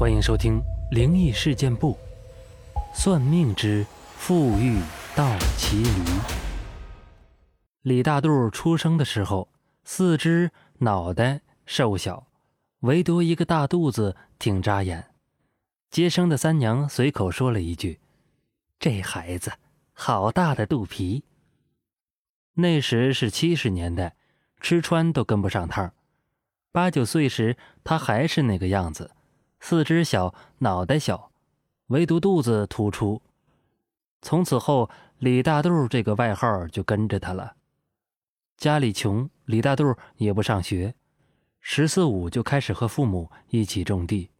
欢迎收听《灵异事件簿》，算命之富裕倒骑驴。李大肚出生的时候，四肢脑袋瘦小，唯独一个大肚子挺扎眼。接生的三娘随口说了一句：“这孩子好大的肚皮。”那时是七十年代，吃穿都跟不上趟。八九岁时，他还是那个样子。四肢小，脑袋小，唯独肚子突出。从此后，李大肚这个外号就跟着他了。家里穷，李大肚也不上学，十四五就开始和父母一起种地，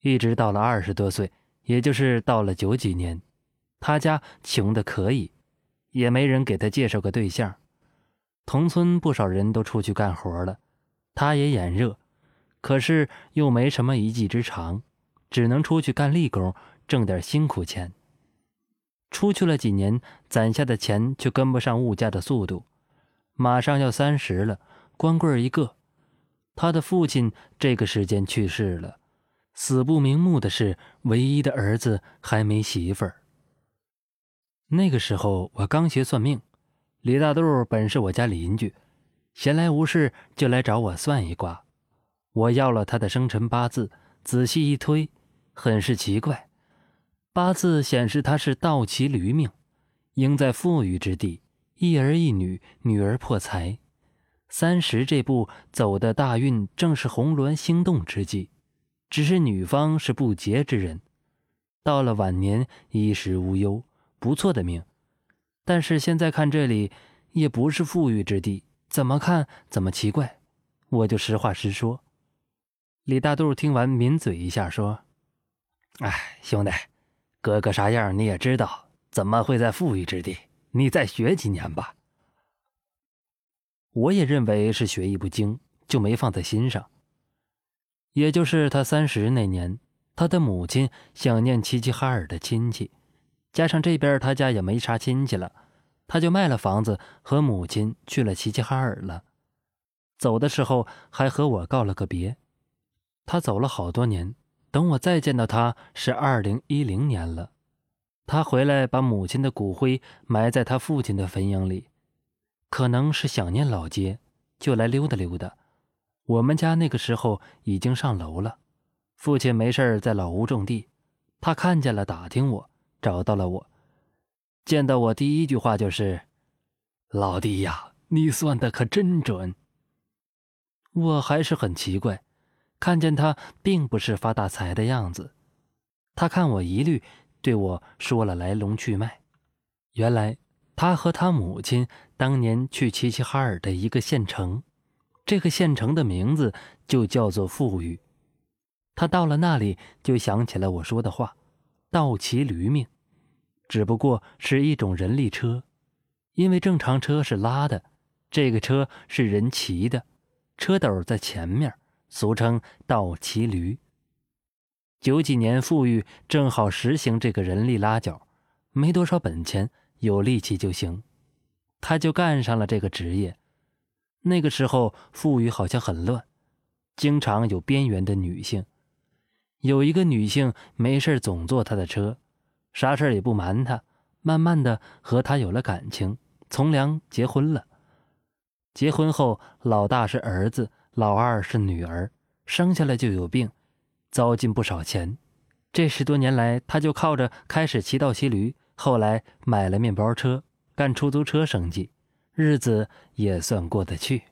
一直到了二十多岁，也就是到了九几年，他家穷的可以，也没人给他介绍个对象。同村不少人都出去干活了，他也眼热。可是又没什么一技之长，只能出去干力工，挣点辛苦钱。出去了几年，攒下的钱却跟不上物价的速度。马上要三十了，光棍一个。他的父亲这个时间去世了，死不瞑目的是，唯一的儿子还没媳妇儿。那个时候我刚学算命，李大肚本是我家邻居，闲来无事就来找我算一卦。我要了他的生辰八字，仔细一推，很是奇怪。八字显示他是倒骑驴命，应在富裕之地，一儿一女，女儿破财。三十这步走的大运正是红鸾星动之际，只是女方是不洁之人，到了晚年衣食无忧，不错的命。但是现在看这里也不是富裕之地，怎么看怎么奇怪。我就实话实说。李大肚听完，抿嘴一下，说：“哎，兄弟，哥哥啥样你也知道，怎么会在富裕之地？你再学几年吧。”我也认为是学艺不精，就没放在心上。也就是他三十那年，他的母亲想念齐齐哈尔的亲戚，加上这边他家也没啥亲戚了，他就卖了房子，和母亲去了齐齐哈尔了。走的时候还和我告了个别。他走了好多年，等我再见到他是二零一零年了。他回来把母亲的骨灰埋在他父亲的坟茔里，可能是想念老街，就来溜达溜达。我们家那个时候已经上楼了，父亲没事在老屋种地，他看见了，打听我，找到了我。见到我第一句话就是：“老弟呀，你算的可真准。”我还是很奇怪。看见他并不是发大财的样子，他看我疑虑，对我说了来龙去脉。原来他和他母亲当年去齐齐哈尔的一个县城，这个县城的名字就叫做富裕。他到了那里，就想起了我说的话：“倒骑驴命，只不过是一种人力车，因为正常车是拉的，这个车是人骑的，车斗在前面。”俗称倒骑驴。九几年富裕正好实行这个人力拉脚，没多少本钱，有力气就行，他就干上了这个职业。那个时候富裕好像很乱，经常有边缘的女性。有一个女性没事总坐他的车，啥事也不瞒他，慢慢的和他有了感情，从良结婚了。结婚后，老大是儿子。老二是女儿，生下来就有病，糟尽不少钱。这十多年来，他就靠着开始骑倒骑驴，后来买了面包车，干出租车生计，日子也算过得去。